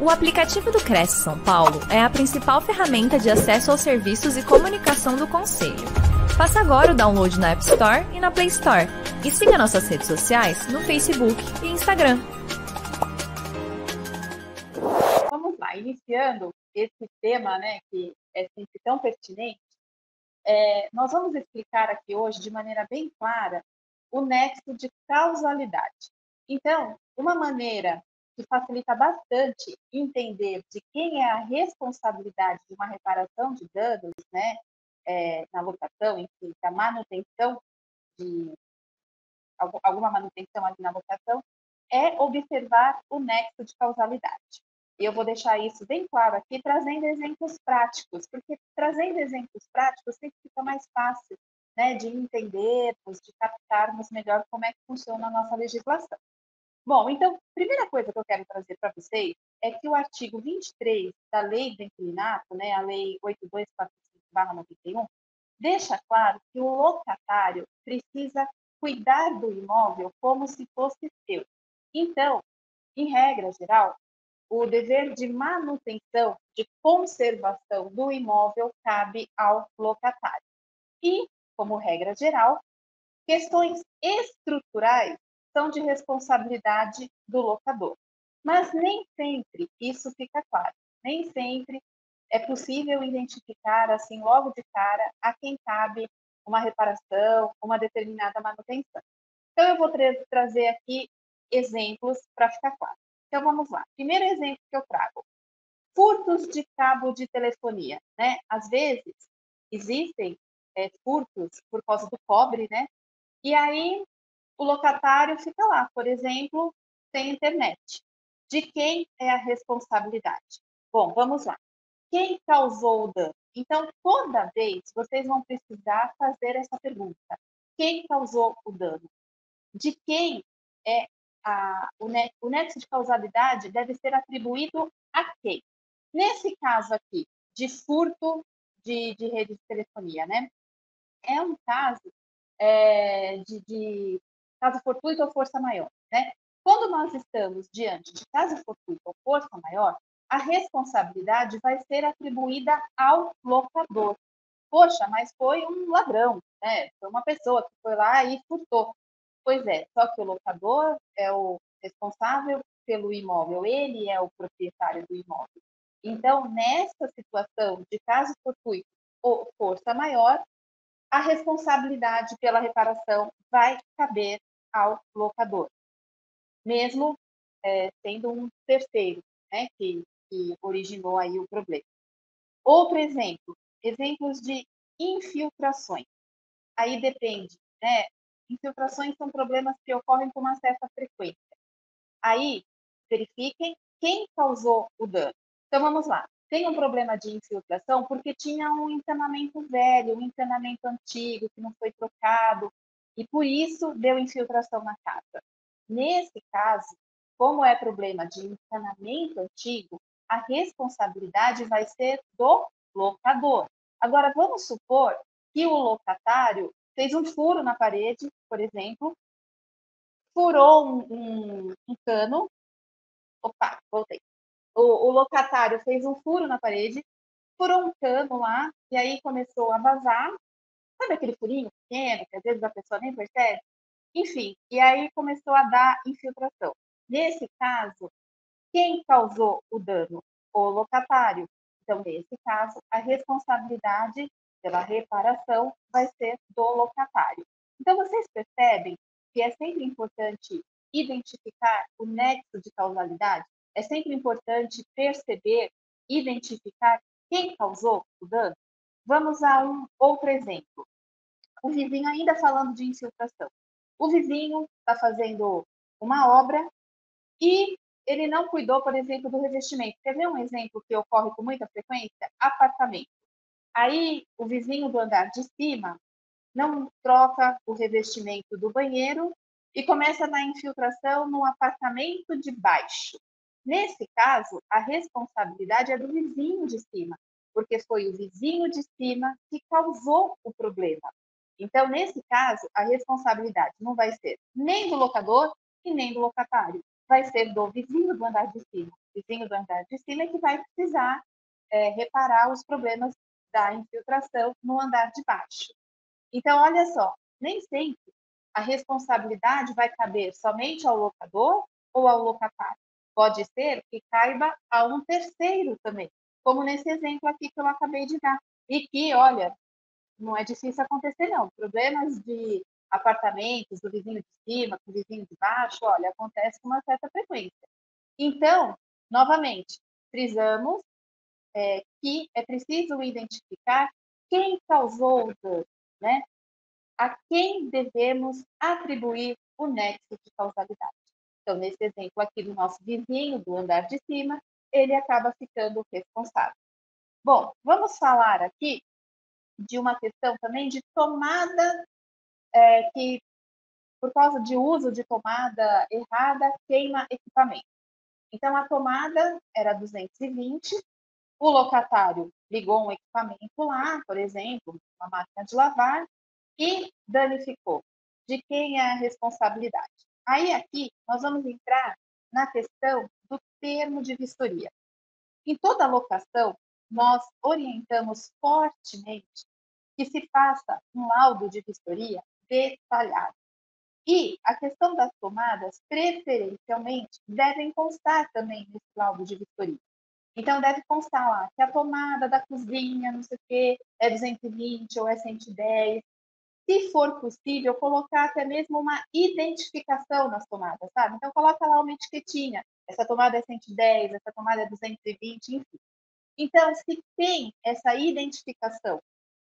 O aplicativo do Cresce São Paulo é a principal ferramenta de acesso aos serviços e comunicação do Conselho. Faça agora o download na App Store e na Play Store. E siga nossas redes sociais no Facebook e Instagram. Vamos lá, iniciando esse tema, né, que é sempre tão pertinente, é, nós vamos explicar aqui hoje, de maneira bem clara, o nexo de causalidade. Então, uma maneira que facilita bastante entender de quem é a responsabilidade de uma reparação de danos, né, é, na locação, enfim, da manutenção de alguma manutenção ali na locação, é observar o nexo de causalidade. E eu vou deixar isso bem claro aqui, trazendo exemplos práticos, porque trazendo exemplos práticos sempre fica mais fácil né, de entendermos, de captarmos melhor como é que funciona a nossa legislação. Bom, então, a primeira coisa que eu quero trazer para vocês é que o artigo 23 da Lei do Inquilinato, né, a Lei 8245-91, deixa claro que o locatário precisa cuidar do imóvel como se fosse seu. Então, em regra geral, o dever de manutenção, de conservação do imóvel cabe ao locatário. E, como regra geral, questões estruturais de responsabilidade do locador. Mas nem sempre isso fica claro. Nem sempre é possível identificar, assim, logo de cara, a quem cabe uma reparação, uma determinada manutenção. Então, eu vou tra trazer aqui exemplos para ficar claro. Então, vamos lá. Primeiro exemplo que eu trago: furtos de cabo de telefonia. Né? Às vezes, existem é, furtos por causa do cobre, né? E aí o locatário fica lá, por exemplo, sem internet. De quem é a responsabilidade? Bom, vamos lá. Quem causou o dano? Então, toda vez vocês vão precisar fazer essa pergunta: quem causou o dano? De quem é a, o, o nexo de causalidade deve ser atribuído a quem? Nesse caso aqui, de furto de, de rede de telefonia, né? É um caso é, de, de caso fortuito ou força maior, né? Quando nós estamos diante de caso fortuito ou força maior, a responsabilidade vai ser atribuída ao locador. Poxa, mas foi um ladrão, né? Foi uma pessoa que foi lá e furtou. Pois é, só que o locador é o responsável pelo imóvel, ele é o proprietário do imóvel. Então, nessa situação de caso fortuito ou força maior, a responsabilidade pela reparação vai caber ao locador, mesmo é, sendo um terceiro né, que, que originou aí o problema. Outro exemplo, exemplos de infiltrações. Aí depende, né? Infiltrações são problemas que ocorrem com uma certa frequência. Aí, verifiquem quem causou o dano. Então, vamos lá. Tem um problema de infiltração porque tinha um encanamento velho, um encanamento antigo que não foi trocado, e por isso deu infiltração na casa. Nesse caso, como é problema de encanamento antigo, a responsabilidade vai ser do locador. Agora, vamos supor que o locatário fez um furo na parede, por exemplo, furou um, um, um cano. Opa, voltei. O, o locatário fez um furo na parede, furou um cano lá, e aí começou a vazar, Sabe aquele furinho pequeno que às vezes a pessoa nem percebe? Enfim, e aí começou a dar infiltração. Nesse caso, quem causou o dano? O locatário. Então, nesse caso, a responsabilidade pela reparação vai ser do locatário. Então, vocês percebem que é sempre importante identificar o nexo de causalidade? É sempre importante perceber, identificar quem causou o dano? Vamos a um outro exemplo. O vizinho, ainda falando de infiltração, o vizinho está fazendo uma obra e ele não cuidou, por exemplo, do revestimento. Quer ver um exemplo que ocorre com muita frequência? Apartamento. Aí, o vizinho do andar de cima não troca o revestimento do banheiro e começa na infiltração no apartamento de baixo. Nesse caso, a responsabilidade é do vizinho de cima, porque foi o vizinho de cima que causou o problema. Então, nesse caso, a responsabilidade não vai ser nem do locador e nem do locatário, vai ser do vizinho do andar de cima. vizinho do andar de cima, é que vai precisar é, reparar os problemas da infiltração no andar de baixo. Então, olha só, nem sempre a responsabilidade vai caber somente ao locador ou ao locatário. Pode ser que caiba a um terceiro também, como nesse exemplo aqui que eu acabei de dar. E que, olha, não é difícil acontecer, não. Problemas de apartamentos, do vizinho de cima, com o vizinho de baixo, olha, acontece com uma certa frequência. Então, novamente, frisamos é, que é preciso identificar quem causou o dano, né? A quem devemos atribuir o nexo de causalidade. Então, nesse exemplo aqui do nosso vizinho do andar de cima, ele acaba ficando responsável. Bom, vamos falar aqui de uma questão também de tomada é, que, por causa de uso de tomada errada, queima equipamento. Então, a tomada era 220, o locatário ligou um equipamento lá, por exemplo, uma máquina de lavar, e danificou. De quem é a responsabilidade? Aí, aqui, nós vamos entrar na questão do termo de vistoria. Em toda locação, nós orientamos fortemente que se faça um laudo de vistoria detalhado. E a questão das tomadas, preferencialmente, devem constar também nesse laudo de vistoria. Então, deve constar lá que a tomada da cozinha, não sei o quê, é 220 ou é 110. Se for possível, colocar até mesmo uma identificação nas tomadas, sabe? Então, coloca lá uma etiquetinha. Essa tomada é 110, essa tomada é 220, enfim. Então, se tem essa identificação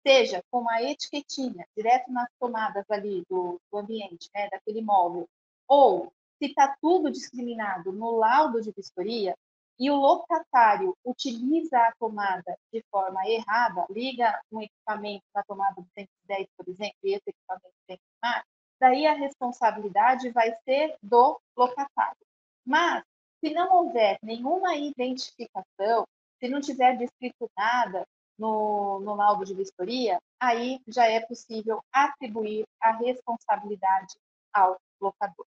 seja com uma etiquetinha direto nas tomadas ali do, do ambiente, né, daquele imóvel, ou se está tudo discriminado no laudo de vistoria e o locatário utiliza a tomada de forma errada, liga um equipamento na tomada 210, por exemplo, e esse equipamento tem que queimar, daí a responsabilidade vai ser do locatário. Mas, se não houver nenhuma identificação, se não tiver descrito nada, no, no laudo de vistoria, aí já é possível atribuir a responsabilidade ao locador.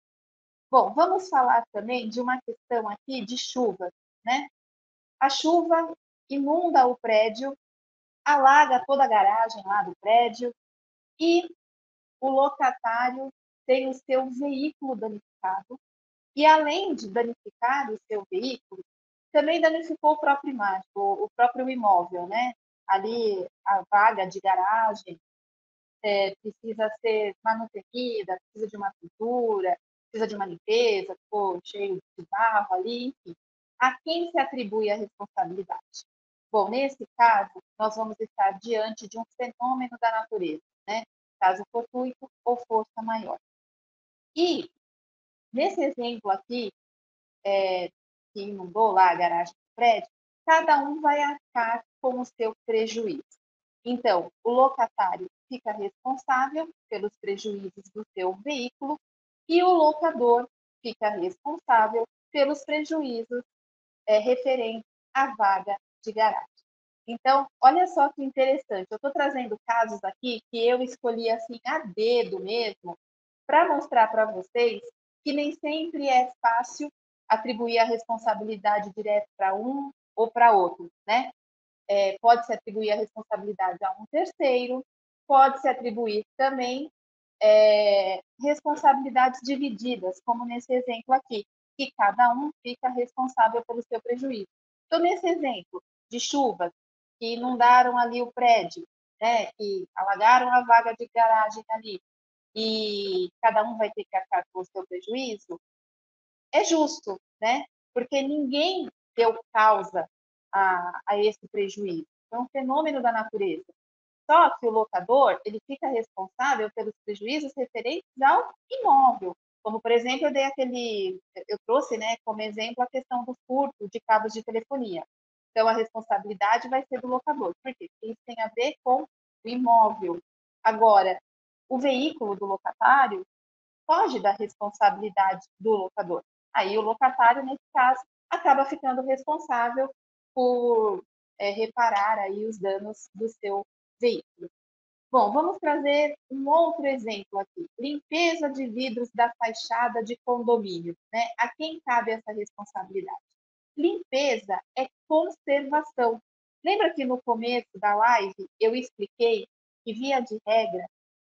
Bom, vamos falar também de uma questão aqui de chuva, né? A chuva inunda o prédio, alaga toda a garagem lá do prédio e o locatário tem o seu veículo danificado e além de danificar o seu veículo, também danificou o próprio o próprio imóvel, né? Ali a vaga de garagem é, precisa ser manutenida, precisa de uma pintura, precisa de uma limpeza, ficou cheio de barro ali, enfim. A quem se atribui a responsabilidade? Bom, nesse caso, nós vamos estar diante de um fenômeno da natureza, né? Caso fortuito ou força maior. E, nesse exemplo aqui, é, que inundou lá a garagem do prédio, cada um vai arcar com o seu prejuízo. Então, o locatário fica responsável pelos prejuízos do seu veículo e o locador fica responsável pelos prejuízos é, referentes à vaga de garagem. Então, olha só que interessante. Eu estou trazendo casos aqui que eu escolhi assim a dedo mesmo, para mostrar para vocês que nem sempre é fácil atribuir a responsabilidade direta para um ou para outro, né? É, pode se atribuir a responsabilidade a um terceiro, pode se atribuir também é, responsabilidades divididas, como nesse exemplo aqui, que cada um fica responsável pelo seu prejuízo. Então, nesse exemplo de chuvas que inundaram ali o prédio, né, que alagaram a vaga de garagem ali, e cada um vai ter que arcar com o seu prejuízo, é justo, né? Porque ninguém deu causa a, a esse prejuízo. É um fenômeno da natureza. Só que o locador ele fica responsável pelos prejuízos referentes ao imóvel. Como, por exemplo, eu dei aquele, eu trouxe, né, como exemplo a questão do furto de cabos de telefonia. Então, a responsabilidade vai ser do locador. Por quê? Porque isso tem a ver com o imóvel. Agora, o veículo do locatário foge da responsabilidade do locador. Aí, o locatário, nesse caso, acaba ficando responsável por é, reparar aí os danos do seu veículo. Bom, vamos trazer um outro exemplo aqui. Limpeza de vidros da fachada de condomínio. Né? A quem cabe essa responsabilidade? limpeza é conservação. Lembra que no começo da live eu expliquei que, via de regra,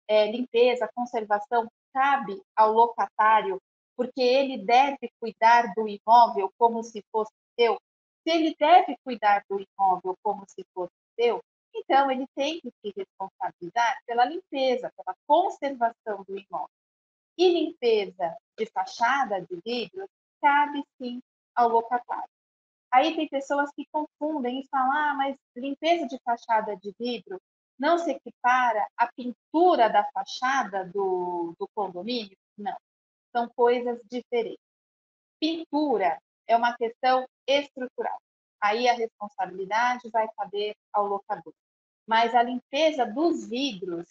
é, limpeza, conservação cabe ao locatário, porque ele deve cuidar do imóvel como se fosse seu. Se ele deve cuidar do imóvel como se fosse seu, então ele tem que se responsabilizar pela limpeza, pela conservação do imóvel. E limpeza de fachada de vidro cabe sim ao locatário. Aí tem pessoas que confundem e falam: ah, mas limpeza de fachada de vidro não se equipara à pintura da fachada do, do condomínio? Não, são coisas diferentes. Pintura é uma questão estrutural. Aí a responsabilidade vai caber ao locador. Mas a limpeza dos vidros,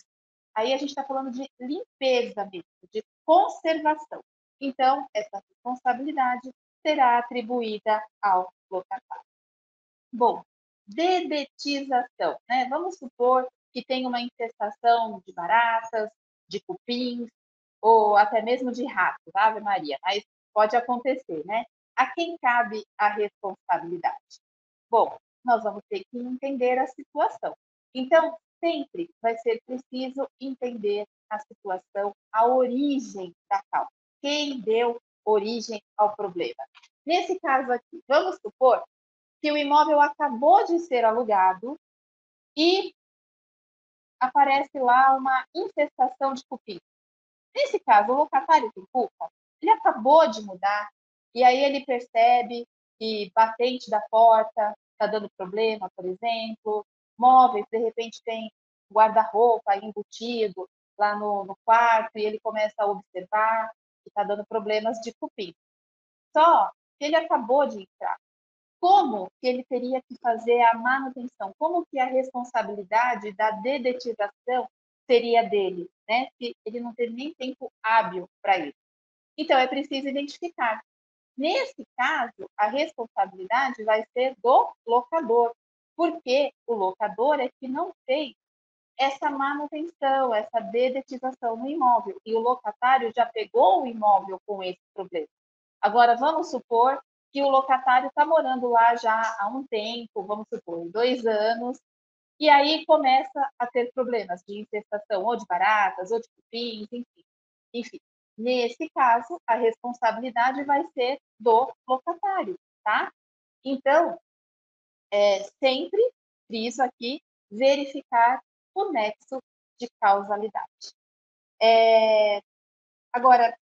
aí a gente está falando de limpeza mesmo, de conservação. Então, essa responsabilidade será atribuída ao locatário. Bom, dedetização, né? Vamos supor que tem uma infestação de baratas, de cupins, ou até mesmo de rato, Ave Maria, mas pode acontecer, né? A quem cabe a responsabilidade? Bom, nós vamos ter que entender a situação. Então, sempre vai ser preciso entender a situação, a origem da causa. Quem deu origem ao problema? Nesse caso aqui, vamos supor que o imóvel acabou de ser alugado e aparece lá uma infestação de cupim. Nesse caso, o locatário tem culpa? Ele acabou de mudar e aí ele percebe que batente da porta está dando problema, por exemplo, móveis, de repente tem guarda-roupa embutido lá no, no, quarto e ele começa a observar que está dando problemas de cupim. Só que ele acabou de entrar como que ele teria que fazer a manutenção, como que a responsabilidade da dedetização seria dele, né? Se ele não teve nem tempo hábil para isso. Então, é preciso identificar. Nesse caso, a responsabilidade vai ser do locador, porque o locador é que não fez essa manutenção, essa dedetização no imóvel, e o locatário já pegou o imóvel com esse problema. Agora, vamos supor que o locatário está morando lá já há um tempo, vamos supor, dois anos, e aí começa a ter problemas de infestação ou de baratas, ou de cupins, enfim. Enfim, nesse caso, a responsabilidade vai ser do locatário, tá? Então, é, sempre, friso aqui, verificar o nexo de causalidade. É, agora,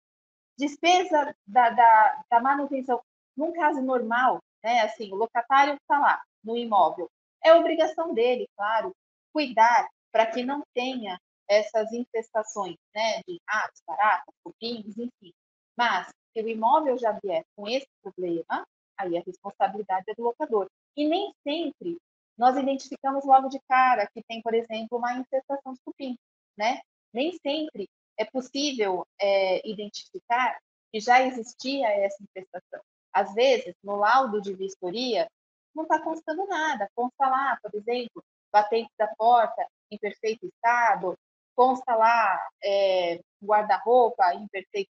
despesa da, da, da manutenção num caso normal, né, assim, o locatário está lá no imóvel, é obrigação dele, claro, cuidar para que não tenha essas infestações, né, de ratos, baratas, cupins, enfim. Mas se o imóvel já vier com esse problema, aí a responsabilidade é do locador. E nem sempre nós identificamos logo de cara que tem, por exemplo, uma infestação de cupim, né? Nem sempre é possível é, identificar que já existia essa infestação. Às vezes, no laudo de vistoria, não está constando nada. Consta lá, por exemplo, batente da porta em perfeito estado, consta lá é, guarda-roupa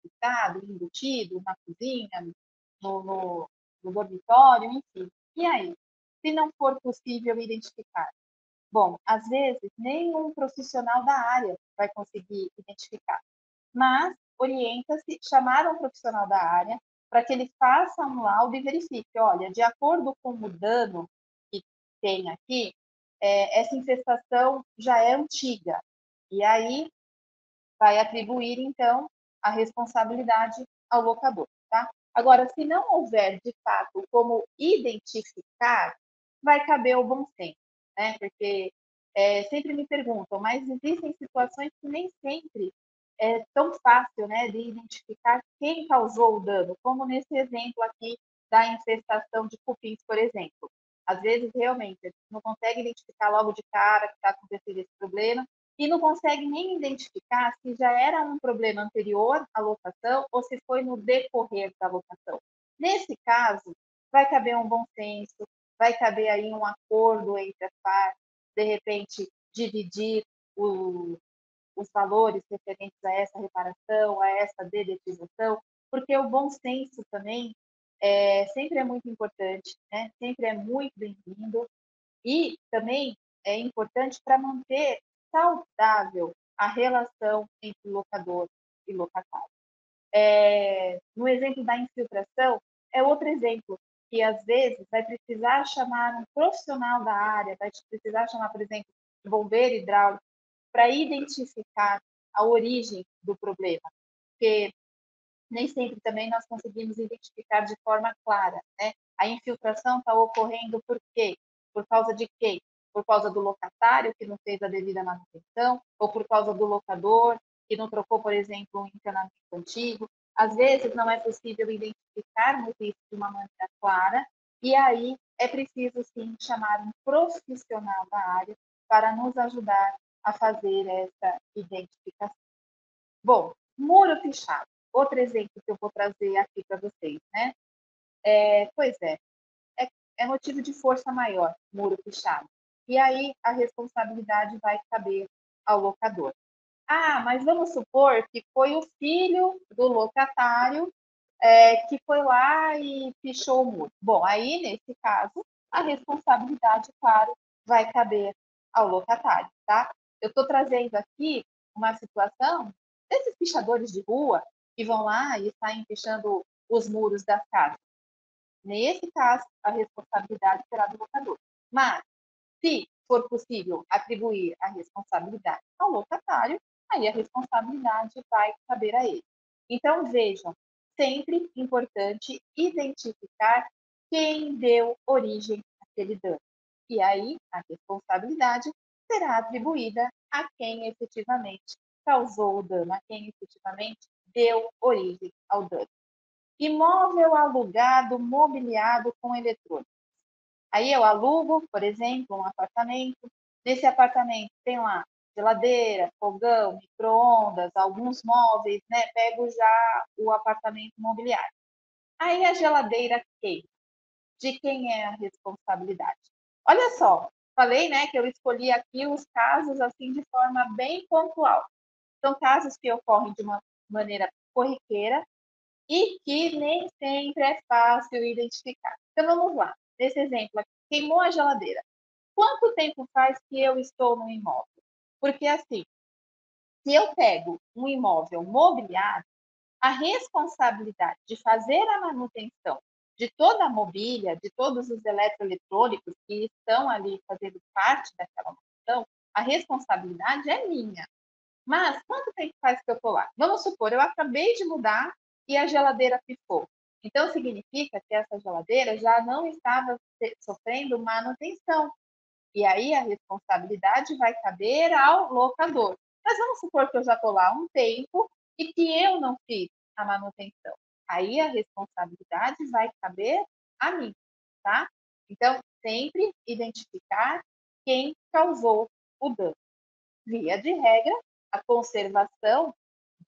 estado, embutido na cozinha, no, no, no dormitório, enfim. E aí? Se não for possível identificar? Bom, às vezes, nenhum profissional da área vai conseguir identificar. Mas orienta-se chamar um profissional da área para que ele faça um laudo e verifique, olha, de acordo com o dano que tem aqui, é, essa infestação já é antiga. E aí vai atribuir, então, a responsabilidade ao locador, tá? Agora, se não houver, de fato, como identificar, vai caber o bom senso, né? Porque é, sempre me perguntam, mas existem situações que nem sempre é tão fácil né, de identificar quem causou o dano, como nesse exemplo aqui da infestação de cupins, por exemplo. Às vezes, realmente, a gente não consegue identificar logo de cara que está acontecendo esse problema e não consegue nem identificar se já era um problema anterior à locação ou se foi no decorrer da locação. Nesse caso, vai caber um bom senso, vai caber aí um acordo entre as partes, de repente, dividir o, os valores referentes a essa reparação, a essa dedetização, porque o bom senso também é, sempre é muito importante, né? sempre é muito bem-vindo e também é importante para manter saudável a relação entre locador e locatário. É, no exemplo da infiltração, é outro exemplo que às vezes vai precisar chamar um profissional da área, vai precisar chamar, por exemplo, um bombeiro hidráulico, para identificar a origem do problema, porque nem sempre também nós conseguimos identificar de forma clara, né? A infiltração está ocorrendo por quê? Por causa de quê? Por causa do locatário que não fez a devida manutenção, ou por causa do locador que não trocou, por exemplo, um encanamento antigo. Às vezes não é possível identificarmos isso de uma maneira clara, e aí é preciso sim chamar um profissional da área para nos ajudar a fazer essa identificação. Bom, muro fechado. Outro exemplo que eu vou trazer aqui para vocês, né? É, pois é, é, é motivo de força maior, muro fechado. E aí a responsabilidade vai caber ao locador. Ah, mas vamos supor que foi o filho do locatário é, que foi lá e pichou o muro. Bom, aí, nesse caso, a responsabilidade, claro, vai caber ao locatário, tá? Eu estou trazendo aqui uma situação desses pichadores de rua que vão lá e saem pichando os muros das casas. Nesse caso, a responsabilidade será do locador. Mas, se for possível atribuir a responsabilidade ao locatário, aí a responsabilidade vai caber a ele. Então, vejam, sempre importante identificar quem deu origem àquele dano. E aí, a responsabilidade será atribuída a quem efetivamente causou o dano, a quem efetivamente deu origem ao dano. Imóvel alugado, mobiliado com eletrônicos. Aí eu alugo, por exemplo, um apartamento. Nesse apartamento tem lá geladeira, fogão, micro-ondas, alguns móveis, né? Pego já o apartamento mobiliário. Aí a geladeira queima. De quem é a responsabilidade? Olha só, falei, né, que eu escolhi aqui os casos assim de forma bem pontual. São casos que ocorrem de uma maneira corriqueira e que nem sempre é fácil identificar. Então vamos lá. Nesse exemplo queimou a geladeira. Quanto tempo faz que eu estou no imóvel? Porque assim, se eu pego um imóvel mobiliado, a responsabilidade de fazer a manutenção de toda a mobília, de todos os eletroeletrônicos que estão ali fazendo parte daquela manutenção, a responsabilidade é minha. Mas quanto tempo faz que eu estou lá? Vamos supor, eu acabei de mudar e a geladeira pifou. Então, significa que essa geladeira já não estava sofrendo manutenção. E aí a responsabilidade vai caber ao locador. Mas vamos supor que eu já estou lá há um tempo e que eu não fiz a manutenção. Aí a responsabilidade vai caber a mim, tá? Então, sempre identificar quem causou o dano. Via de regra, a conservação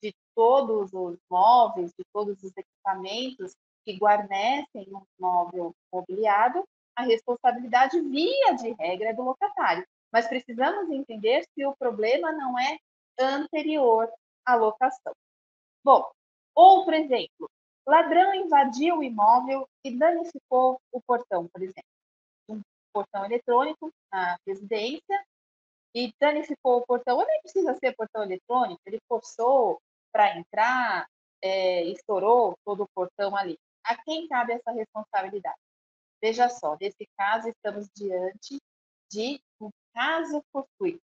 de todos os móveis, de todos os equipamentos que guarnecem um móvel mobiliado a responsabilidade, via de regra, é do locatário. Mas precisamos entender se o problema não é anterior à locação. Bom, ou, por exemplo, ladrão invadiu o imóvel e danificou o portão, por exemplo. Um portão eletrônico na residência e danificou o portão. Ou nem precisa ser portão eletrônico, ele forçou para entrar, é, estourou todo o portão ali. A quem cabe essa responsabilidade? Veja só, nesse caso, estamos diante de um caso fortuito.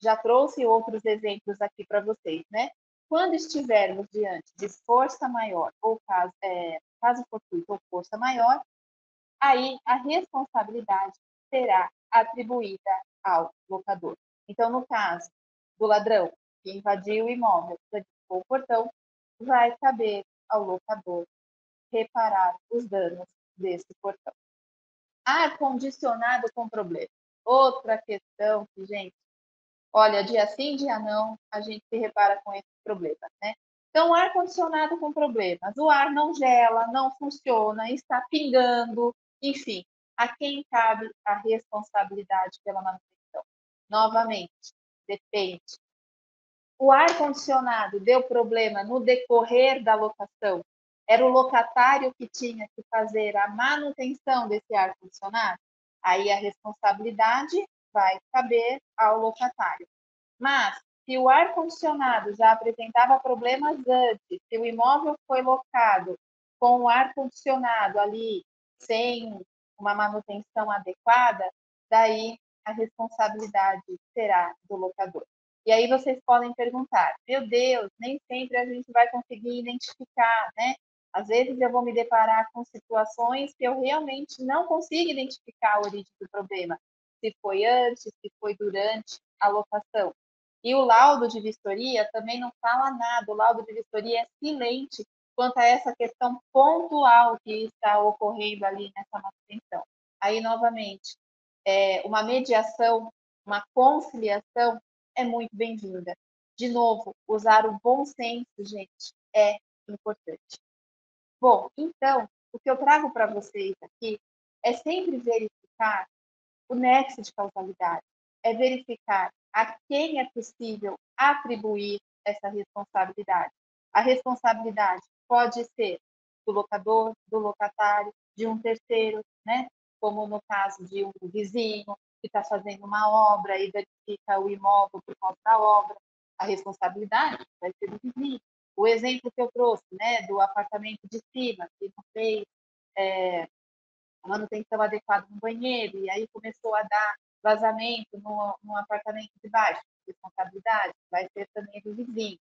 Já trouxe outros exemplos aqui para vocês, né? Quando estivermos diante de força maior ou caso, é, caso fortuito ou força maior, aí a responsabilidade será atribuída ao locador. Então, no caso do ladrão que invadiu o imóvel, o portão, vai caber ao locador reparar os danos desse portão. Ar-condicionado com problema. Outra questão que, gente, olha, dia sim, dia não, a gente se repara com esse problema, né? Então, ar-condicionado com problemas. O ar não gela, não funciona, está pingando, enfim. A quem cabe a responsabilidade pela manutenção? Novamente, depende. O ar-condicionado deu problema no decorrer da locação, Era o locatário que tinha que fazer a manutenção desse ar-condicionado? Aí a responsabilidade vai caber ao locatário. Mas, se o ar-condicionado já apresentava problemas antes, se o imóvel foi locado com o ar-condicionado ali sem uma manutenção adequada, daí a responsabilidade será do locador. E aí vocês podem perguntar: meu Deus, nem sempre a gente vai conseguir identificar, né? Às vezes eu vou me deparar com situações que eu realmente não consigo identificar a origem do problema, se foi antes, se foi durante a locação. E o laudo de vistoria também não fala nada, o laudo de vistoria é silente quanto a essa questão pontual que está ocorrendo ali nessa manutenção. Aí, novamente, é, uma mediação, uma conciliação é muito bem-vinda. De novo, usar o bom senso, gente, é importante. Bom, então, o que eu trago para vocês aqui é sempre verificar o nexo de causalidade, é verificar a quem é possível atribuir essa responsabilidade. A responsabilidade pode ser do locador, do locatário, de um terceiro, né? Como no caso de um vizinho que está fazendo uma obra e danifica o imóvel por conta da obra, a responsabilidade vai ser do vizinho. O exemplo que eu trouxe, né, do apartamento de cima, que não fez é, a manutenção adequada no banheiro, e aí começou a dar vazamento no, no apartamento de baixo, responsabilidade vai ser também do vizinho.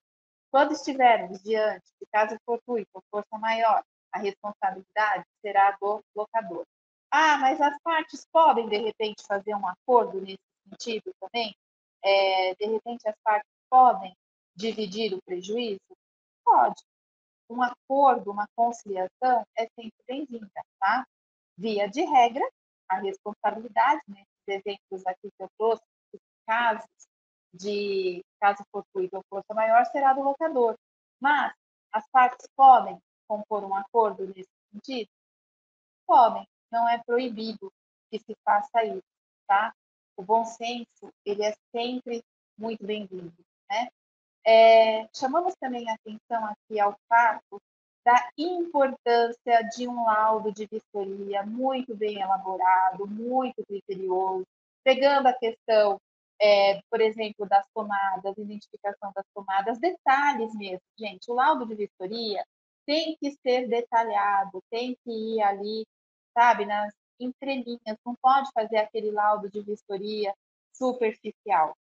Quando estivermos diante de caso fortuito ou força maior, a responsabilidade será do locador. Ah, mas as partes podem, de repente, fazer um acordo nesse sentido também? É, de repente, as partes podem dividir o prejuízo? Pode. Um acordo, uma conciliação é sempre bem-vinda, tá? Via de regra, a responsabilidade, né, exemplos aqui que eu trouxe, casos de caso fortuito ou força maior, será do locador. Mas as partes podem compor um acordo nesse sentido? Podem, não é proibido que se faça isso, tá? O bom senso, ele é sempre muito bem-vindo, né? É, chamamos também a atenção aqui ao fato da importância de um laudo de vistoria muito bem elaborado, muito criterioso, pegando a questão, é, por exemplo, das tomadas, identificação das tomadas, detalhes mesmo, gente. O laudo de vistoria tem que ser detalhado, tem que ir ali, sabe, nas entrelinhas, não pode fazer aquele laudo de vistoria superficial.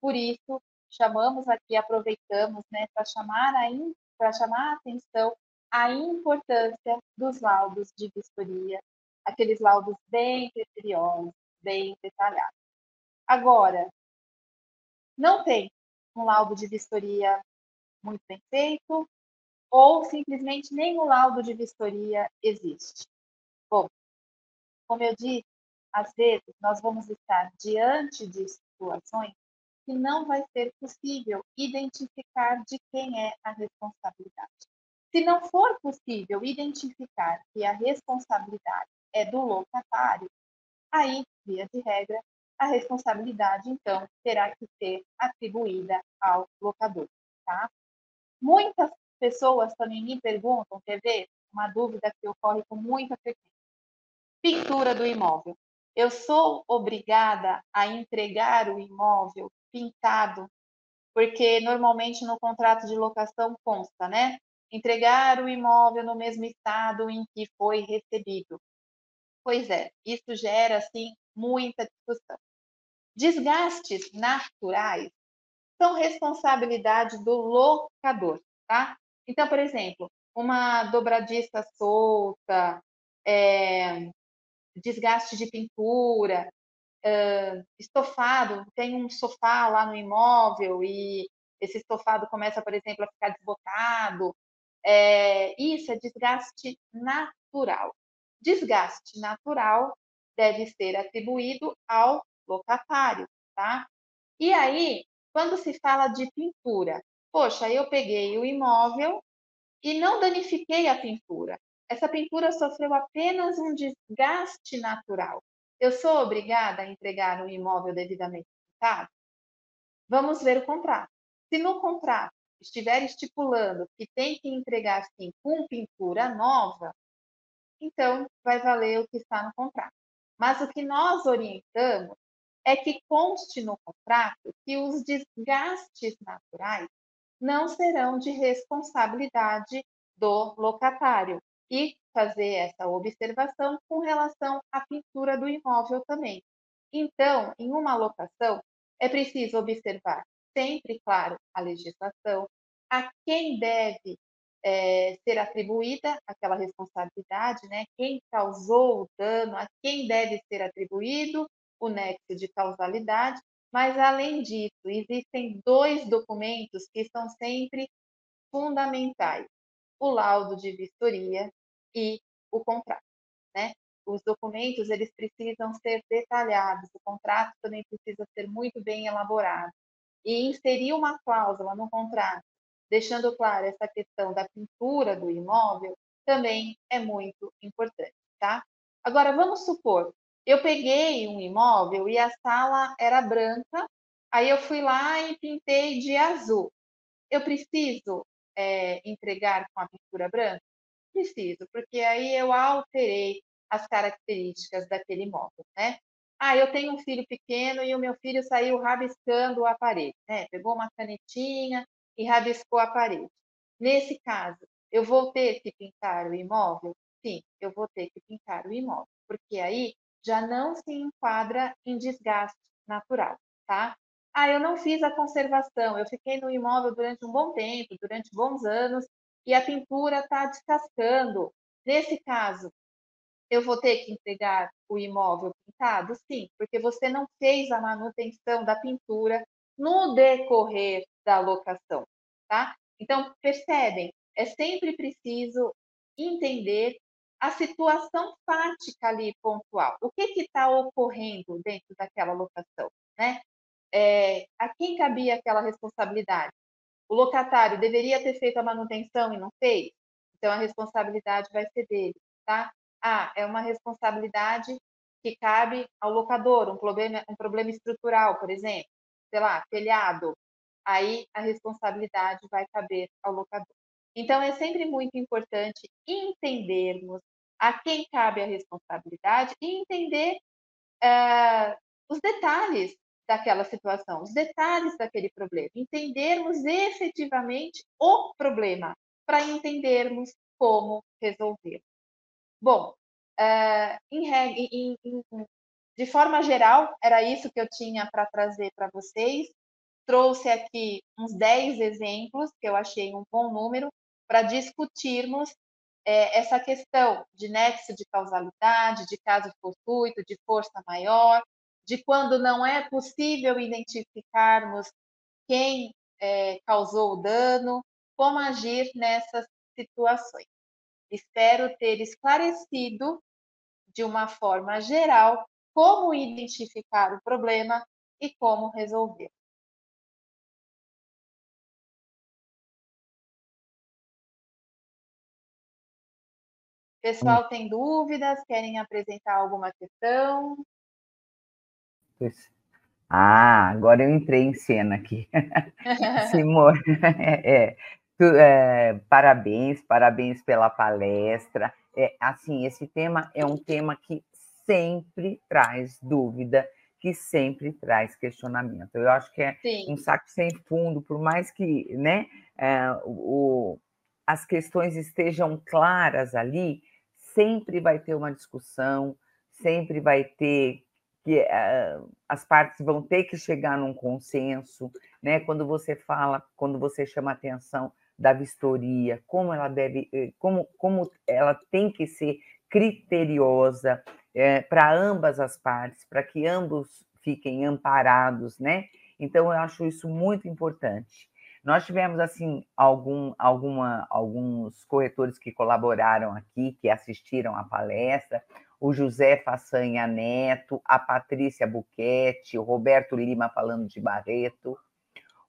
Por isso, chamamos aqui, aproveitamos, né, para chamar a chamar a atenção a importância dos laudos de vistoria, aqueles laudos bem criteriosos, bem detalhados. Agora, não tem um laudo de vistoria muito bem feito, ou simplesmente o laudo de vistoria existe. Bom, como eu disse, às vezes nós vamos estar diante de situações que não vai ser possível identificar de quem é a responsabilidade. Se não for possível identificar que a responsabilidade é do locatário, aí, via de regra, a responsabilidade, então, terá que ser atribuída ao locador, tá? Muitas pessoas também me perguntam, quer ver? Uma dúvida que ocorre com muita frequência. Pintura do imóvel. Eu sou obrigada a entregar o imóvel pintado, porque normalmente no contrato de locação consta, né? entregar o imóvel no mesmo estado em que foi recebido. Pois é, isso gera, assim, muita discussão. Desgastes naturais são responsabilidade do locador, tá? Então, por exemplo, uma dobradiça solta, é, desgaste de pintura, é, estofado, tem um sofá lá no imóvel e esse estofado começa, por exemplo, a ficar desbotado, é, isso é desgaste natural. Desgaste natural deve ser atribuído ao locatário, tá? E aí, quando se fala de pintura, poxa, eu peguei o imóvel e não danifiquei a pintura. Essa pintura sofreu apenas um desgaste natural. Eu sou obrigada a entregar um imóvel devidamente pintado? Vamos ver o contrato. Se no contrato estiver estipulando que tem que entregar sim com pintura nova, então vai valer o que está no contrato. Mas o que nós orientamos é que conste no contrato que os desgastes naturais não serão de responsabilidade do locatário e fazer essa observação com relação à pintura do imóvel também. Então, em uma locação, é preciso observar sempre, claro, a legislação, a quem deve é, ser atribuída aquela responsabilidade, né? Quem causou o dano, a quem deve ser atribuído o nexo de causalidade. Mas, além disso, existem dois documentos que são sempre fundamentais: o laudo de vistoria e o contrato, né? Os documentos eles precisam ser detalhados, o contrato também precisa ser muito bem elaborado e inserir uma cláusula no contrato, deixando claro essa questão da pintura do imóvel, também é muito importante, tá? Agora, vamos supor, eu peguei um imóvel e a sala era branca, aí eu fui lá e pintei de azul. Eu preciso é, entregar com a pintura branca? Preciso, porque aí eu alterei as características daquele imóvel, né? Ah, eu tenho um filho pequeno e o meu filho saiu rabiscando a parede, né? Pegou uma canetinha e rabiscou a parede. Nesse caso, eu vou ter que pintar o imóvel? Sim, eu vou ter que pintar o imóvel, porque aí já não se enquadra em desgaste natural, tá? Ah, eu não fiz a conservação, eu fiquei no imóvel durante um bom tempo, durante bons anos, e a pintura está descascando. Nesse caso, eu vou ter que entregar o imóvel pintado? Sim, porque você não fez a manutenção da pintura no decorrer da locação, tá? Então, percebem, é sempre preciso entender a situação fática ali pontual. O que está ocorrendo dentro daquela locação, né? É, a quem cabia aquela responsabilidade? O locatário deveria ter feito a manutenção e não fez? Então, a responsabilidade vai ser dele, tá? Ah, é uma responsabilidade que cabe ao locador, um problema, um problema estrutural, por exemplo, sei lá, telhado. Aí a responsabilidade vai caber ao locador. Então, é sempre muito importante entendermos a quem cabe a responsabilidade e entender uh, os detalhes daquela situação, os detalhes daquele problema, entendermos efetivamente o problema, para entendermos como resolver. Bom, uh, em, em, em, de forma geral, era isso que eu tinha para trazer para vocês. Trouxe aqui uns 10 exemplos, que eu achei um bom número, para discutirmos é, essa questão de nexo de causalidade, de caso fortuito, de força maior, de quando não é possível identificarmos quem é, causou o dano, como agir nessas situações. Espero ter esclarecido de uma forma geral como identificar o problema e como resolver. Pessoal, tem dúvidas? Querem apresentar alguma questão? Ah, agora eu entrei em cena aqui. Simone, é, Tu, é, parabéns, parabéns pela palestra. É, assim, esse tema é um tema que sempre traz dúvida, que sempre traz questionamento. Eu acho que é Sim. um saco sem fundo, por mais que né, é, o, as questões estejam claras ali, sempre vai ter uma discussão, sempre vai ter que uh, as partes vão ter que chegar num consenso, né? Quando você fala, quando você chama atenção da vistoria, como ela deve, eh, como, como ela tem que ser criteriosa é, para ambas as partes, para que ambos fiquem amparados, né? Então eu acho isso muito importante. Nós tivemos assim algum, alguma, alguns corretores que colaboraram aqui, que assistiram à palestra, o José Façanha Neto, a Patrícia Buquete, o Roberto Lima falando de Barreto,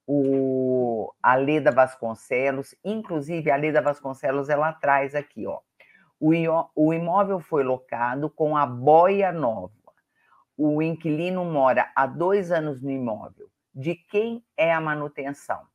o, a Leda Vasconcelos, inclusive a Leda Vasconcelos, ela traz aqui, ó, o, o imóvel foi locado com a boia nova. O inquilino mora há dois anos no imóvel. De quem é a manutenção?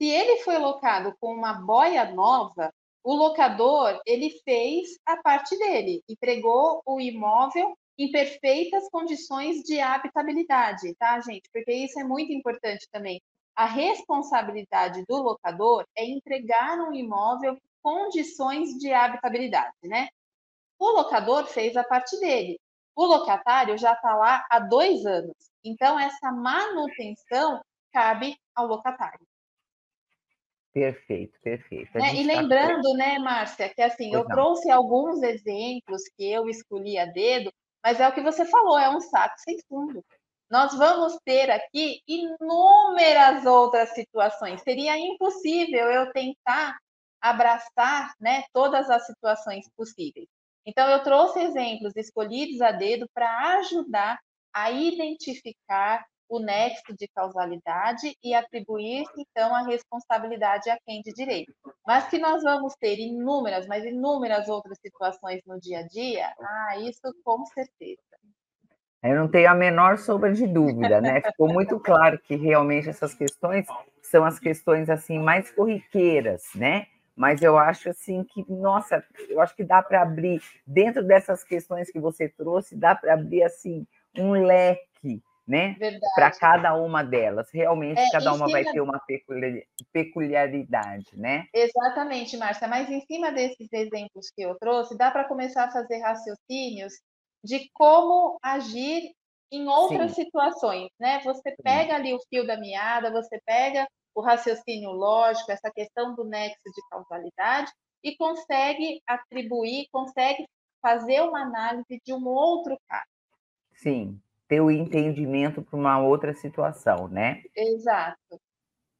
Se ele foi locado com uma boia nova, o locador ele fez a parte dele, entregou o imóvel em perfeitas condições de habitabilidade, tá, gente? Porque isso é muito importante também. A responsabilidade do locador é entregar um imóvel em condições de habitabilidade, né? O locador fez a parte dele. O locatário já está lá há dois anos. Então, essa manutenção cabe ao locatário. Perfeito, perfeito. Né? E tá lembrando, tá... né, Márcia, que assim, pois eu não. trouxe alguns exemplos que eu escolhi a dedo, mas é o que você falou, é um saco sem fundo. Nós vamos ter aqui inúmeras outras situações. Seria impossível eu tentar abraçar né, todas as situações possíveis. Então, eu trouxe exemplos escolhidos a dedo para ajudar a identificar o nexo de causalidade e atribuir, então, a responsabilidade a quem de direito. Mas que nós vamos ter inúmeras, mas inúmeras outras situações no dia a dia, ah, isso com certeza. Eu não tenho a menor sombra de dúvida, né? Ficou muito claro que realmente essas questões são as questões assim mais corriqueiras, né? Mas eu acho assim que, nossa, eu acho que dá para abrir dentro dessas questões que você trouxe, dá para abrir assim um leque né? Para cada uma delas. Realmente, é, cada uma vai ter uma peculiaridade, né? Exatamente, Márcia. Mas em cima desses exemplos que eu trouxe, dá para começar a fazer raciocínios de como agir em outras Sim. situações, né? Você pega ali o fio da meada, você pega o raciocínio lógico, essa questão do nexo de causalidade e consegue atribuir, consegue fazer uma análise de um outro caso. Sim, ter o entendimento para uma outra situação, né? Exato.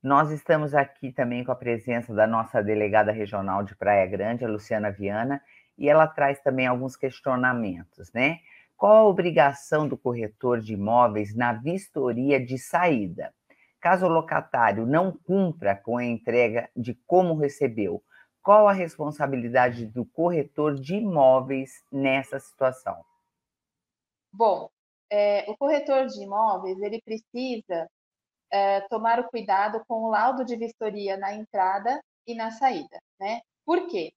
Nós estamos aqui também com a presença da nossa delegada regional de Praia Grande, a Luciana Viana, e ela traz também alguns questionamentos, né? Qual a obrigação do corretor de imóveis na vistoria de saída? Caso o locatário não cumpra com a entrega de como recebeu, qual a responsabilidade do corretor de imóveis nessa situação? Bom, é, o corretor de imóveis ele precisa é, tomar o cuidado com o laudo de vistoria na entrada e na saída, né? Por quê?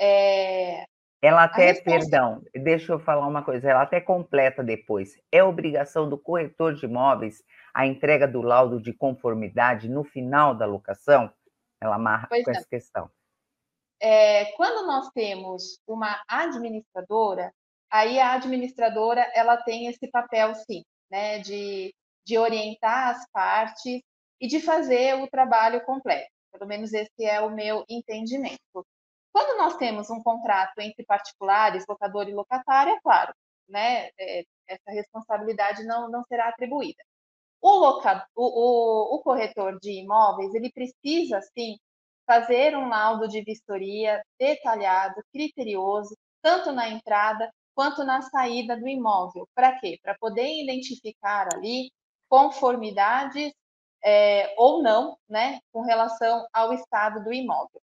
É, ela até, resposta... perdão, deixa eu falar uma coisa, ela até completa depois. É obrigação do corretor de imóveis a entrega do laudo de conformidade no final da locação? Ela amarra pois com essa questão. É, quando nós temos uma administradora, aí a administradora ela tem esse papel, sim, né, de, de orientar as partes e de fazer o trabalho completo. Pelo menos esse é o meu entendimento. Quando nós temos um contrato entre particulares, locador e locatário, é claro, né, é, essa responsabilidade não, não será atribuída. O, loca, o, o, o corretor de imóveis, ele precisa, sim, fazer um laudo de vistoria detalhado, criterioso, tanto na entrada quanto na saída do imóvel. Para quê? Para poder identificar ali conformidades é, ou não, né, com relação ao estado do imóvel.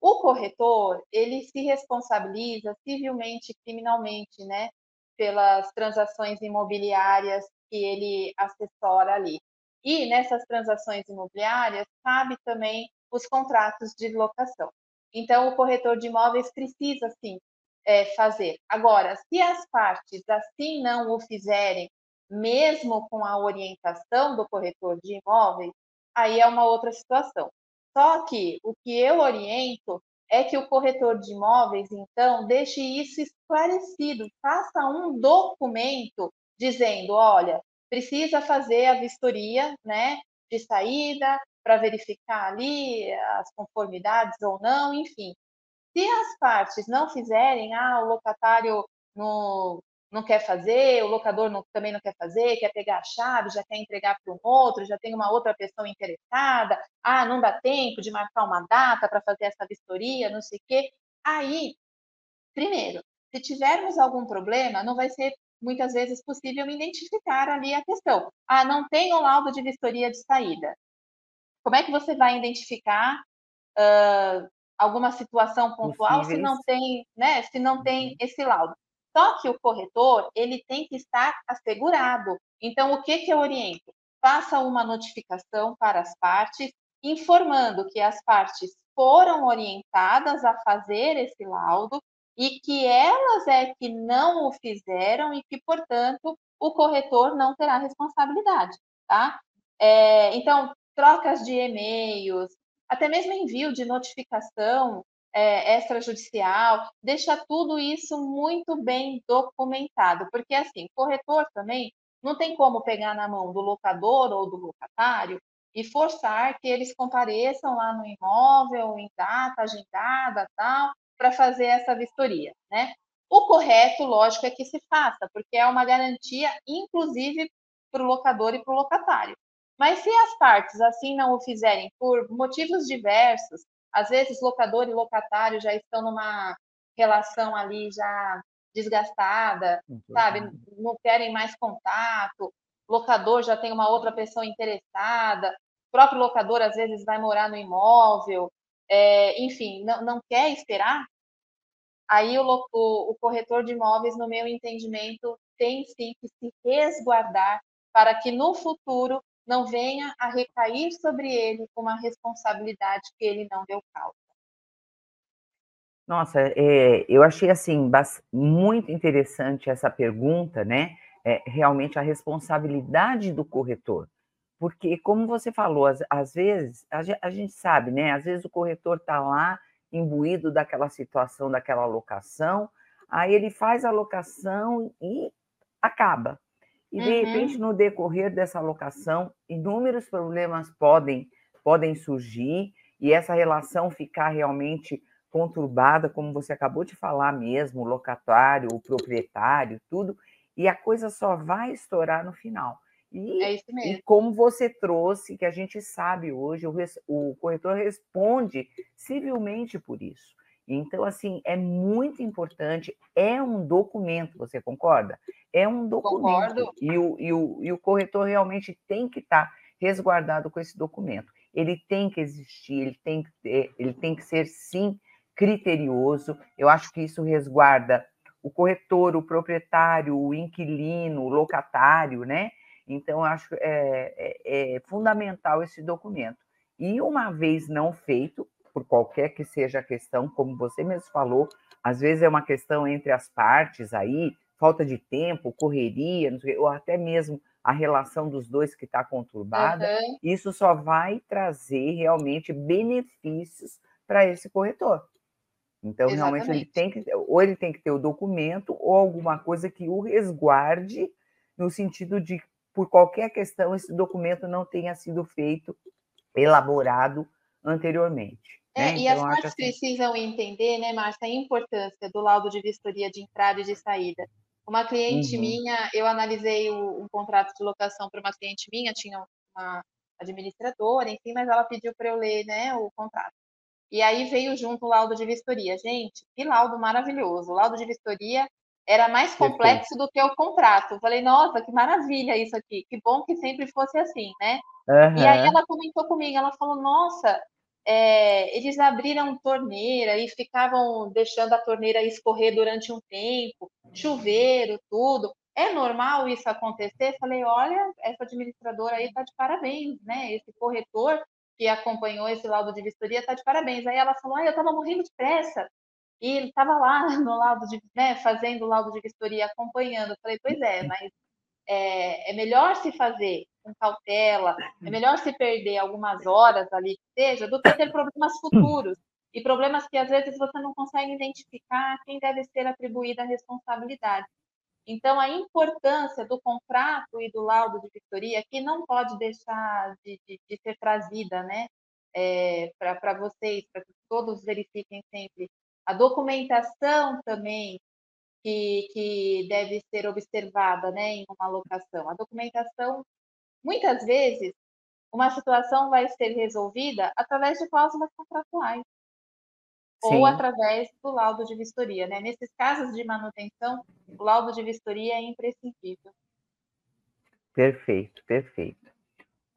O corretor, ele se responsabiliza civilmente, criminalmente, né, pelas transações imobiliárias que ele assessora ali. E nessas transações imobiliárias, cabe também os contratos de locação. Então, o corretor de imóveis precisa, sim, é, fazer. Agora, se as partes assim não o fizerem, mesmo com a orientação do corretor de imóveis, aí é uma outra situação. Só que o que eu oriento é que o corretor de imóveis, então, deixe isso esclarecido, faça um documento dizendo, olha, precisa fazer a vistoria, né, de saída para verificar ali as conformidades ou não, enfim. Se as partes não fizerem, ah, o locatário não, não quer fazer, o locador não, também não quer fazer, quer pegar a chave, já quer entregar para um outro, já tem uma outra pessoa interessada, ah, não dá tempo de marcar uma data para fazer essa vistoria, não sei o quê. Aí, primeiro, se tivermos algum problema, não vai ser muitas vezes possível identificar ali a questão. Ah, não tem o laudo de vistoria de saída. Como é que você vai identificar uh, alguma situação pontual Possíveis. se não tem, né, se não tem uhum. esse laudo. Só que o corretor, ele tem que estar assegurado. Então, o que que eu oriento? Faça uma notificação para as partes informando que as partes foram orientadas a fazer esse laudo e que elas é que não o fizeram e que, portanto, o corretor não terá responsabilidade, tá? É, então, trocas de e-mails, até mesmo envio de notificação é, extrajudicial, deixa tudo isso muito bem documentado, porque assim, corretor também não tem como pegar na mão do locador ou do locatário e forçar que eles compareçam lá no imóvel em data agendada, tal, para fazer essa vistoria, né? O correto, lógico, é que se faça, porque é uma garantia, inclusive, para o locador e para o locatário. Mas se as partes assim não o fizerem por motivos diversos, às vezes locador e locatário já estão numa relação ali já desgastada, sabe? Não querem mais contato, locador já tem uma outra pessoa interessada, o próprio locador às vezes vai morar no imóvel, é, enfim, não, não quer esperar, aí o, o, o corretor de imóveis, no meu entendimento, tem sim que se resguardar para que no futuro não venha a recair sobre ele uma responsabilidade que ele não deu causa. Nossa, é, eu achei assim muito interessante essa pergunta, né? É, realmente a responsabilidade do corretor, porque como você falou, às, vezes a, a, gente sabe, né? Às vezes o corretor está lá imbuído daquela situação, daquela locação, aí ele faz a locação e acaba. E, de uhum. repente, no decorrer dessa locação, inúmeros problemas podem, podem surgir e essa relação ficar realmente conturbada, como você acabou de falar mesmo, o locatário, o proprietário, tudo, e a coisa só vai estourar no final. E, é isso mesmo. e como você trouxe, que a gente sabe hoje, o, o corretor responde civilmente por isso. Então, assim, é muito importante, é um documento, você concorda? É um documento. E o, e, o, e o corretor realmente tem que estar tá resguardado com esse documento. Ele tem que existir, ele tem que, ter, ele tem que ser, sim, criterioso. Eu acho que isso resguarda o corretor, o proprietário, o inquilino, o locatário, né? Então, eu acho é, é, é fundamental esse documento. E uma vez não feito, por qualquer que seja a questão, como você mesmo falou, às vezes é uma questão entre as partes aí, falta de tempo, correria, sei, ou até mesmo a relação dos dois que está conturbada, uhum. isso só vai trazer realmente benefícios para esse corretor. Então, Exatamente. realmente, ele tem que, ou ele tem que ter o documento, ou alguma coisa que o resguarde, no sentido de, por qualquer questão, esse documento não tenha sido feito, elaborado anteriormente. É, né? E então, as partes assim... precisam entender, né, Márcia, a importância do laudo de vistoria de entrada e de saída. Uma cliente uhum. minha, eu analisei o, um contrato de locação para uma cliente minha, tinha uma administradora, enfim, mas ela pediu para eu ler né, o contrato. E aí veio junto o laudo de vistoria. Gente, que laudo maravilhoso. O laudo de vistoria era mais complexo do que o contrato. Eu falei, nossa, que maravilha isso aqui. Que bom que sempre fosse assim, né? Uhum. E aí ela comentou comigo, ela falou, nossa, é, eles abriram torneira e ficavam deixando a torneira escorrer durante um tempo, chuveiro, tudo. É normal isso acontecer? Falei, olha, essa administradora aí está de parabéns, né? Esse corretor que acompanhou esse laudo de vistoria está de parabéns. Aí ela falou, ah, eu estava morrendo de pressa. E ele estava lá no laudo de, né, fazendo o laudo de vistoria, acompanhando. Falei, pois é, mas é, é melhor se fazer com cautela, é melhor se perder algumas horas ali que seja, do que ter problemas futuros. E problemas que às vezes você não consegue identificar quem deve ser atribuída a responsabilidade. Então, a importância do contrato e do laudo de vistoria que não pode deixar de, de, de ser trazida né, é, para vocês, para que todos verifiquem sempre. A documentação também que, que deve ser observada né, em uma locação. A documentação Muitas vezes, uma situação vai ser resolvida através de cláusulas contratuais Sim. ou através do laudo de vistoria. Né? Nesses casos de manutenção, o laudo de vistoria é imprescindível. Perfeito, perfeito.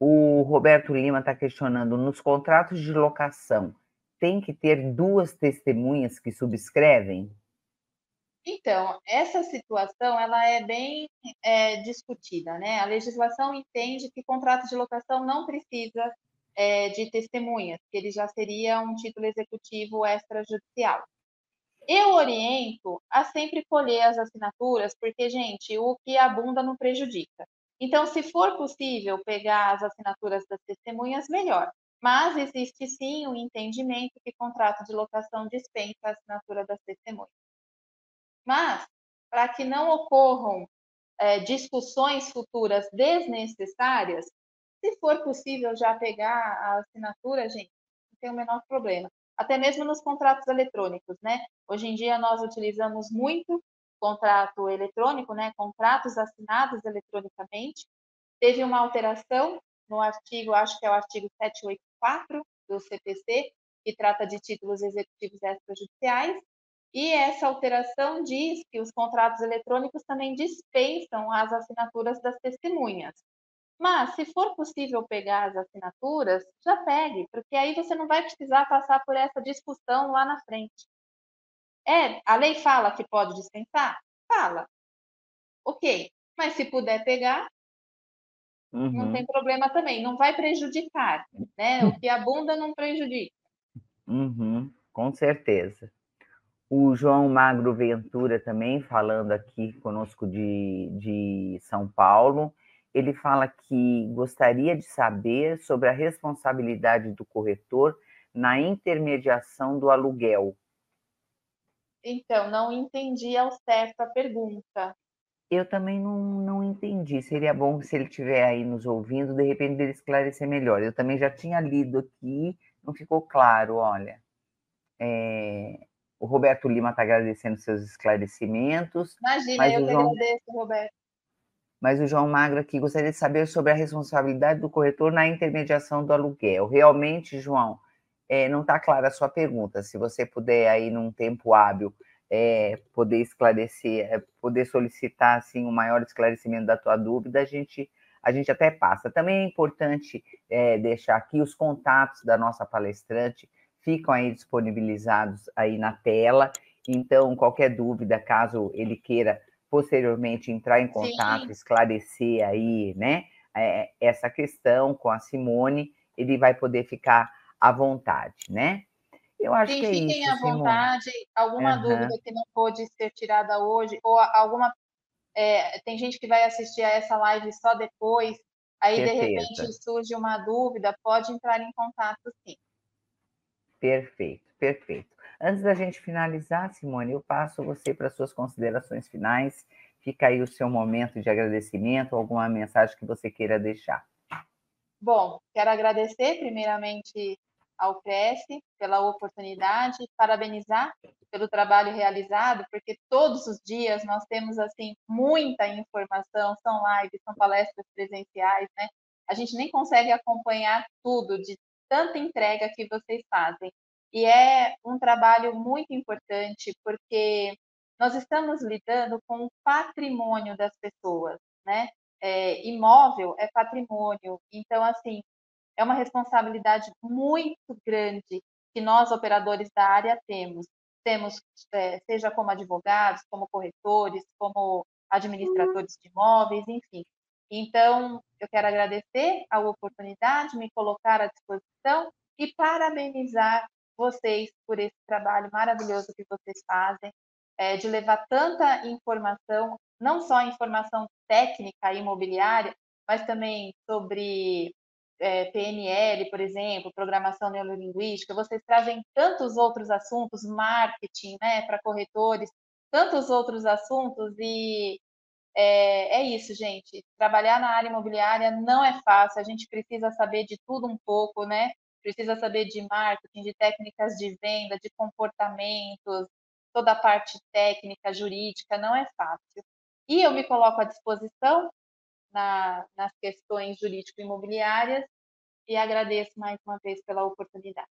O Roberto Lima está questionando: nos contratos de locação, tem que ter duas testemunhas que subscrevem? Então, essa situação ela é bem é, discutida, né? A legislação entende que contrato de locação não precisa é, de testemunhas, que ele já seria um título executivo extrajudicial. Eu oriento a sempre colher as assinaturas, porque, gente, o que abunda não prejudica. Então, se for possível pegar as assinaturas das testemunhas, melhor. Mas existe sim o um entendimento que contrato de locação dispensa a assinatura das testemunhas. Mas, para que não ocorram é, discussões futuras desnecessárias, se for possível já pegar a assinatura, gente, não tem o menor problema. Até mesmo nos contratos eletrônicos, né? Hoje em dia nós utilizamos muito contrato eletrônico, né? Contratos assinados eletronicamente. Teve uma alteração no artigo, acho que é o artigo 784 do CPC, que trata de títulos executivos extrajudiciais, e essa alteração diz que os contratos eletrônicos também dispensam as assinaturas das testemunhas. Mas, se for possível pegar as assinaturas, já pegue, porque aí você não vai precisar passar por essa discussão lá na frente. É, a lei fala que pode dispensar? Fala. Ok. Mas se puder pegar, uhum. não tem problema também. Não vai prejudicar, né? O que abunda não prejudica. Uhum. Com certeza. O João Magro Ventura também falando aqui conosco de, de São Paulo. Ele fala que gostaria de saber sobre a responsabilidade do corretor na intermediação do aluguel. Então, não entendi ao certo a pergunta. Eu também não, não entendi. Seria bom se ele estiver aí nos ouvindo, de repente ele esclarecer melhor. Eu também já tinha lido aqui, não ficou claro, olha. É, o Roberto Lima está agradecendo seus esclarecimentos. Imagina, eu que João... agradeço, Roberto. Mas o João Magro aqui gostaria de saber sobre a responsabilidade do corretor na intermediação do aluguel. Realmente, João, é, não está clara a sua pergunta. Se você puder aí num tempo hábil é, poder esclarecer, é, poder solicitar assim um maior esclarecimento da tua dúvida, a gente a gente até passa. Também é importante é, deixar aqui os contatos da nossa palestrante ficam aí disponibilizados aí na tela. Então, qualquer dúvida, caso ele queira posteriormente entrar em contato, Sim. esclarecer aí, né, é, essa questão com a Simone, ele vai poder ficar à vontade, né? Eu acho Sim, que é fiquem isso, à Simone. vontade. Alguma uhum. dúvida que não pôde ser tirada hoje, ou alguma. É, tem gente que vai assistir a essa live só depois, aí Certeza. de repente surge uma dúvida, pode entrar em contato sim. Perfeito, perfeito. Antes da gente finalizar, Simone, eu passo você para suas considerações finais. Fica aí o seu momento de agradecimento, alguma mensagem que você queira deixar. Bom, quero agradecer primeiramente ao CRES pela oportunidade, parabenizar pelo trabalho realizado, porque todos os dias nós temos assim muita informação, são lives, são palestras presenciais, né? A gente nem consegue acompanhar tudo de tanta entrega que vocês fazem. E é um trabalho muito importante, porque nós estamos lidando com o patrimônio das pessoas, né? É, imóvel é patrimônio, então, assim, é uma responsabilidade muito grande que nós, operadores da área, temos. Temos, é, seja como advogados, como corretores, como administradores de imóveis, enfim. Então, eu quero agradecer a oportunidade, me colocar à disposição e parabenizar vocês por esse trabalho maravilhoso que vocês fazem, é, de levar tanta informação, não só informação técnica imobiliária, mas também sobre é, PNL, por exemplo, programação neurolinguística. Vocês trazem tantos outros assuntos, marketing, né, para corretores, tantos outros assuntos e é, é, isso, gente. Trabalhar na área imobiliária não é fácil. A gente precisa saber de tudo um pouco, né? Precisa saber de marketing, de técnicas de venda, de comportamentos, toda a parte técnica, jurídica, não é fácil. E eu me coloco à disposição na, nas questões jurídico-imobiliárias e agradeço mais uma vez pela oportunidade.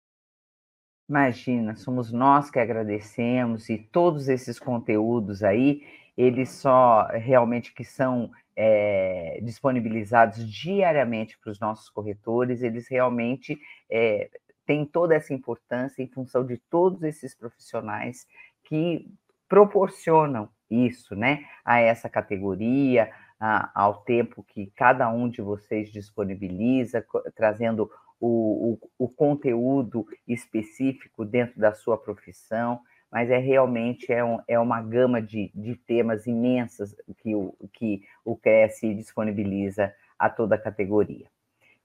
Imagina, somos nós que agradecemos e todos esses conteúdos aí eles só realmente que são é, disponibilizados diariamente para os nossos corretores, eles realmente é, têm toda essa importância em função de todos esses profissionais que proporcionam isso, né, a essa categoria, a, ao tempo que cada um de vocês disponibiliza, trazendo o, o, o conteúdo específico dentro da sua profissão, mas é realmente é, um, é uma gama de, de temas imensas que o, que o CRES disponibiliza a toda a categoria.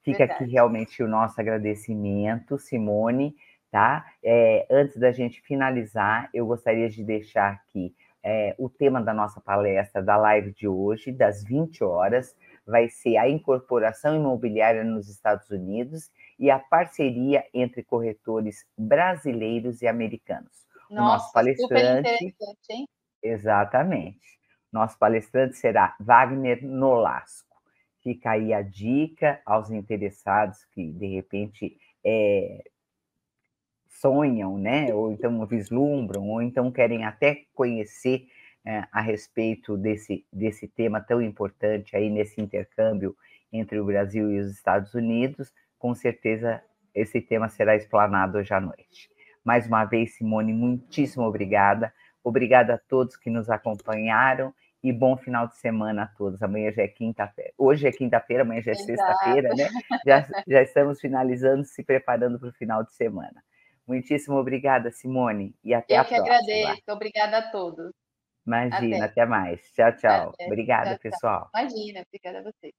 Fica Verdade. aqui realmente o nosso agradecimento, Simone, tá? É, antes da gente finalizar, eu gostaria de deixar aqui é, o tema da nossa palestra, da live de hoje, das 20 horas, vai ser a incorporação imobiliária nos Estados Unidos e a parceria entre corretores brasileiros e americanos. Nossa, o nosso palestrante. Exatamente. Nosso palestrante será Wagner Nolasco. Fica aí a dica aos interessados que, de repente, é, sonham, né? Ou então vislumbram, ou então querem até conhecer é, a respeito desse, desse tema tão importante aí nesse intercâmbio entre o Brasil e os Estados Unidos. Com certeza esse tema será explanado hoje à noite. Mais uma vez, Simone, muitíssimo obrigada. Obrigada a todos que nos acompanharam e bom final de semana a todos. Amanhã já é quinta-feira. Hoje é quinta-feira, amanhã já é sexta-feira, né? Já, já estamos finalizando, se preparando para o final de semana. Muitíssimo obrigada, Simone, e até Eu a próxima. Eu que agradeço. Obrigada a todos. Imagina, até, até mais. Tchau, tchau. Até. Obrigada, tchau, pessoal. Imagina, obrigada a você.